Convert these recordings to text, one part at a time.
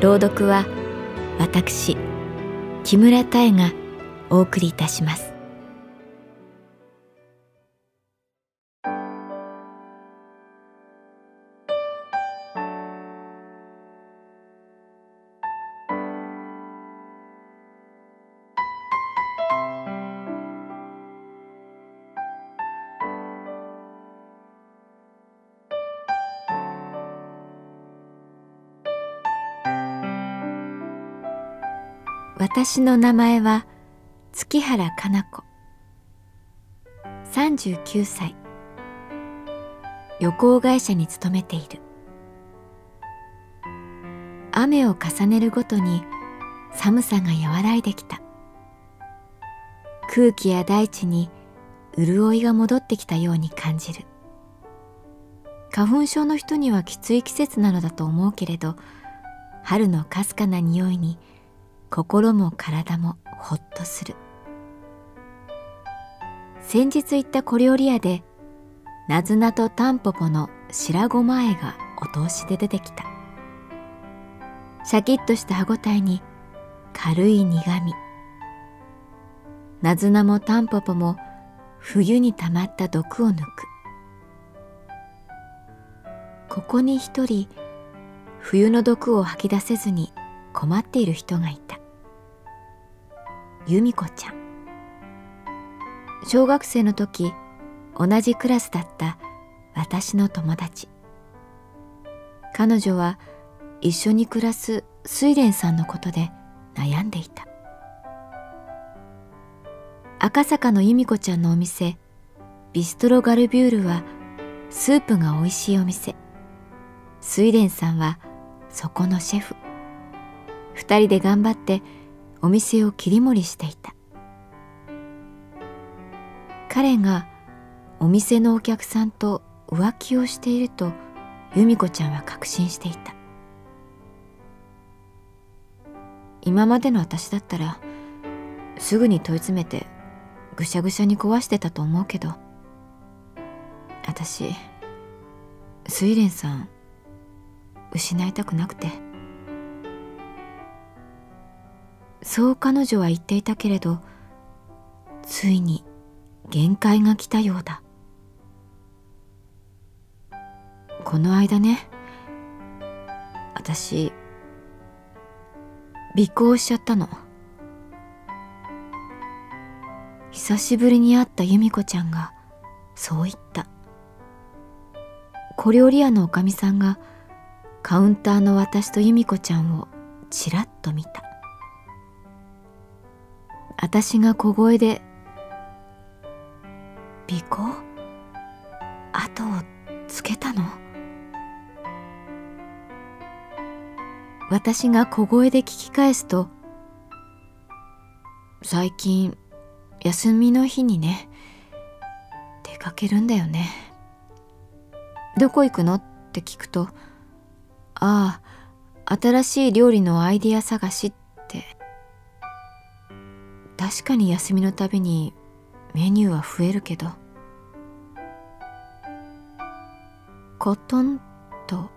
朗読は私木村多江がお送りいたします。私の名前は月原かな子。39歳。旅行会社に勤めている。雨を重ねるごとに寒さが和らいできた。空気や大地に潤いが戻ってきたように感じる。花粉症の人にはきつい季節なのだと思うけれど春のかすかな匂いに心も体もほっとする。先日行った小料理屋でなずなとタンポポの白ごまあえがお通しで出てきた。シャキッとした歯ごたえに軽い苦みなずなもタンポポも冬にたまった毒を抜く。ここに一人冬の毒を吐き出せずに困っている人がいた。由美子ちゃん。小学生の時同じクラスだった私の友達。彼女は一緒に暮らす睡蓮さんのことで悩んでいた。赤坂の由美子ちゃんのお店ビストロガルビュールはスープが美味しいお店。睡蓮さんはそこのシェフ。二人で頑張ってお店を切り盛りしていた彼がお店のお客さんと浮気をしていると由美子ちゃんは確信していた今までの私だったらすぐに問い詰めてぐしゃぐしゃに壊してたと思うけど私睡蓮さん失いたくなくて。そう彼女は言っていたけれどついに限界が来たようだ。この間ね私尾行しちゃったの。久しぶりに会った由美子ちゃんがそう言った。小料理屋のおかみさんがカウンターの私と由美子ちゃんをちらっと見た。私が小声で「尾行？後をつけたの?」私が小声で聞き返すと「最近休みの日にね出かけるんだよね」「どこ行くの?」って聞くと「ああ新しい料理のアイディア探し」って確かに休みのたびにメニューは増えるけど。コトンと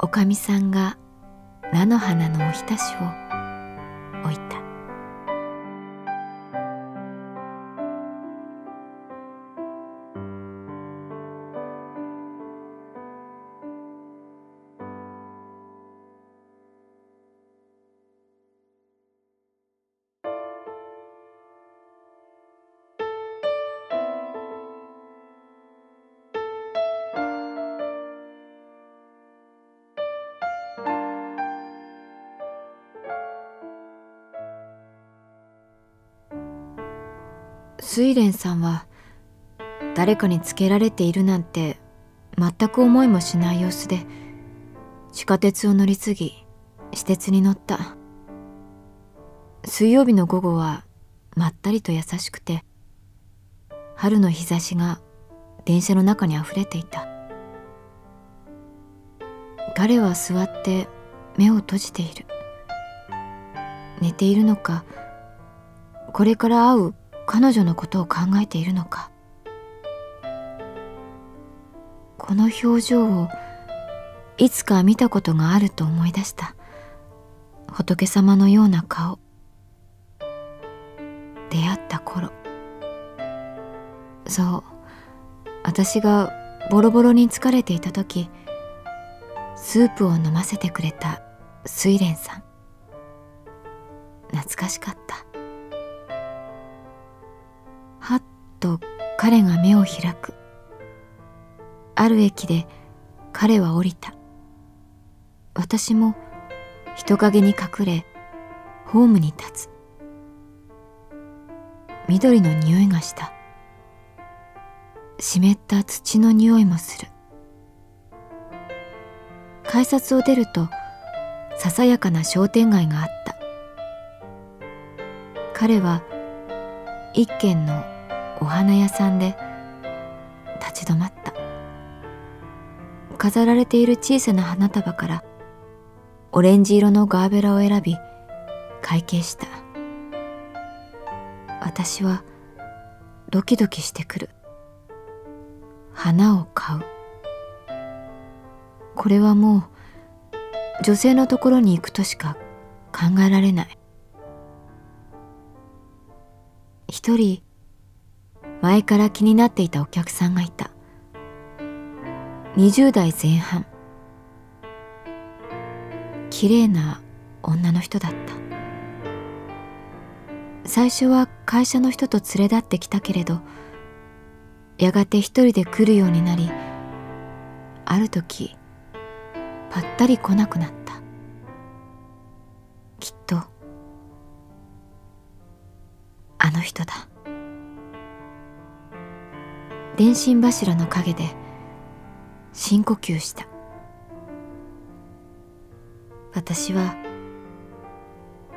おかみさんが菜の花のおひたしを睡蓮さんは誰かにつけられているなんて全く思いもしない様子で地下鉄を乗り継ぎ私鉄に乗った。水曜日の午後はまったりと優しくて春の日差しが電車の中にあふれていた。彼は座って目を閉じている。寝ているのかこれから会う彼女のことを考えているのか。この表情をいつか見たことがあると思い出した。仏様のような顔。出会った頃。そう。私がボロボロに疲れていた時スープを飲ませてくれた睡蓮さん。懐かしかった。と彼が目を開く。ある駅で彼は降りた。私も人影に隠れホームに立つ。緑の匂いがした。湿った土の匂いもする。改札を出るとささやかな商店街があった。彼は一軒のお花屋さんで立ち止まった。飾られている小さな花束からオレンジ色のガーベラを選び会計した。私はドキドキしてくる。花を買う。これはもう女性のところに行くとしか考えられない。一人前から気になっていたお客さんがいた。20代前半。綺麗な女の人だった。最初は会社の人と連れ立ってきたけれどやがて一人で来るようになりある時ぱったり来なくなった。きっとあの人だ。電信柱の陰で深呼吸した。私は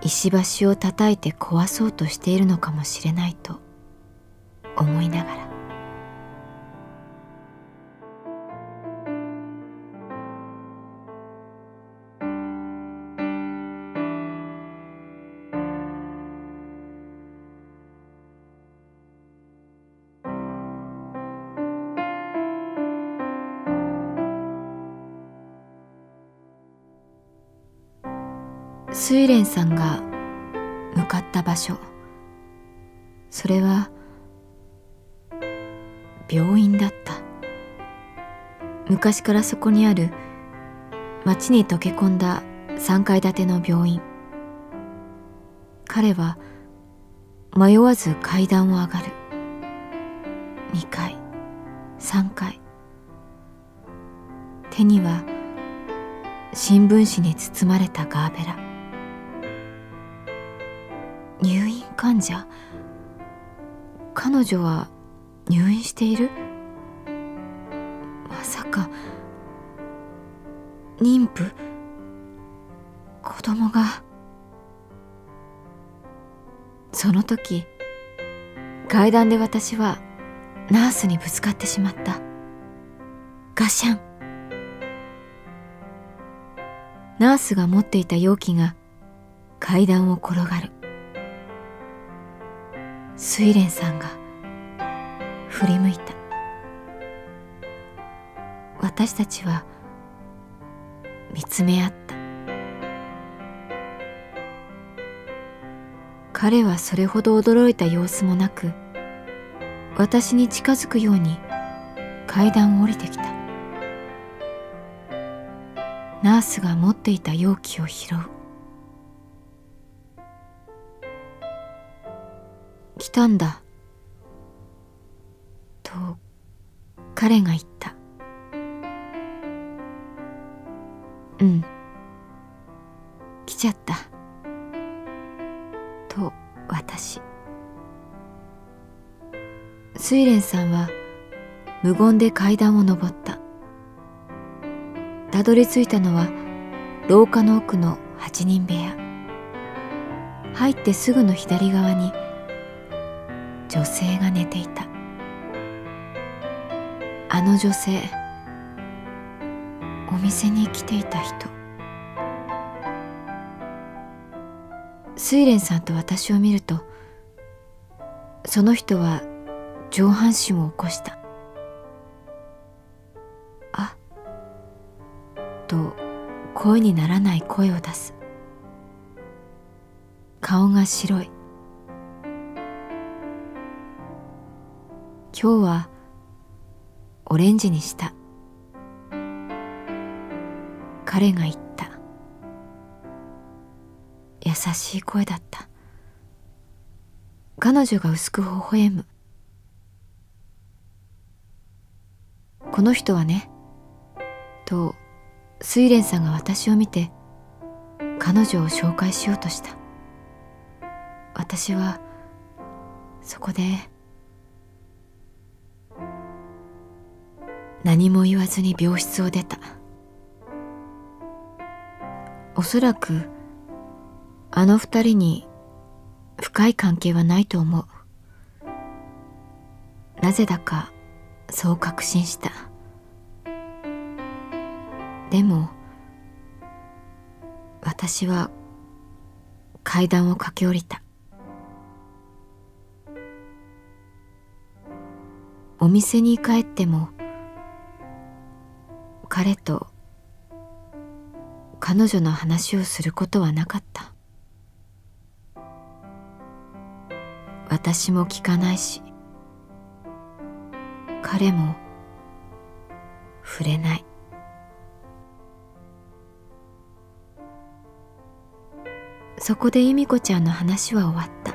石橋を叩いて壊そうとしているのかもしれないと思いながら。睡蓮さんが向かった場所。それは病院だった。昔からそこにある町に溶け込んだ3階建ての病院。彼は迷わず階段を上がる。2階3階。手には新聞紙に包まれたガーベラ。入院患者彼女は入院している？まさか妊婦？子供が？その時階段で私はナースにぶつかってしまった。ガシャン。ナースが持っていた容器が階段を転がる。睡蓮さんが振り向いた。私たちは見つめ合った。彼はそれほど驚いた様子もなく私に近づくように階段を降りてきた。ナースが持っていた容器を拾う。たんだ。と彼が言った。うん。来ちゃった。と私。睡蓮さんは無言で階段を上ったたどり着いたのは廊下の奥の八人部屋入ってすぐの左側に女性が寝ていた。あの女性お店に来ていた人。睡蓮さんと私を見るとその人は上半身を起こした。あと声にならない声を出す。顔が白い。今日はオレンジにした。彼が言った。優しい声だった。彼女が薄く微笑む。この人はねと睡蓮さんが私を見て彼女を紹介しようとした。私はそこで何も言わずに病室を出た。おそらくあの二人に深い関係はないと思う。なぜだかそう確信した。でも私は階段を駆け下りた。お店に帰っても彼と彼女の話をすることはなかった。私も聞かないし彼も触れない。そこで由美子ちゃんの話は終わった。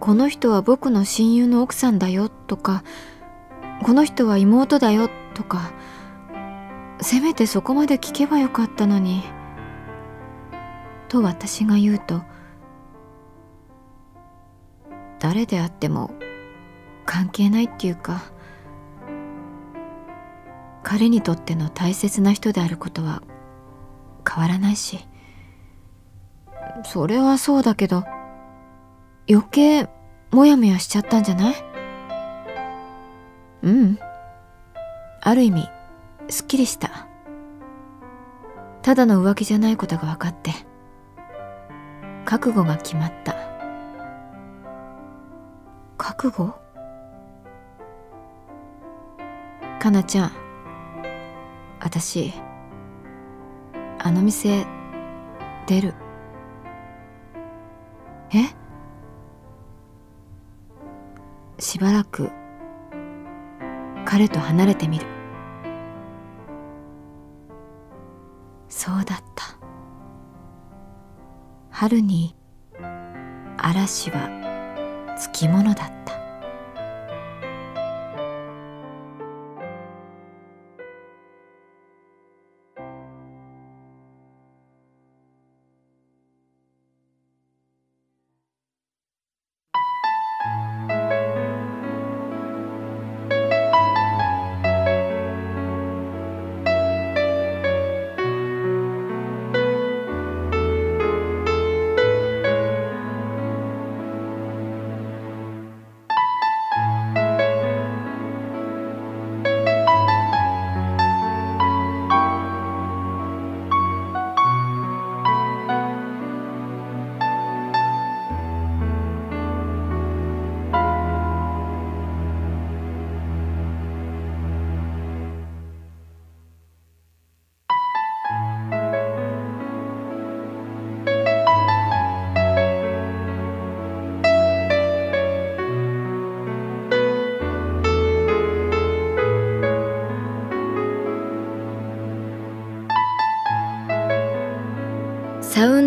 この人は僕の親友の奥さんだよとかこの人は妹だよとかせめてそこまで聞けばよかったのにと私が言うと誰であっても関係ないっていうか彼にとっての大切な人であることは変わらないしそれはそうだけど余計モヤモヤしちゃったんじゃない？うん。ある意味すっきりした。ただの浮気じゃないことが分かって覚悟が決まった。覚悟？かなちゃん私あの店出る。え？しばらく彼と離れてみる。そうだった。春に嵐はつきものだった。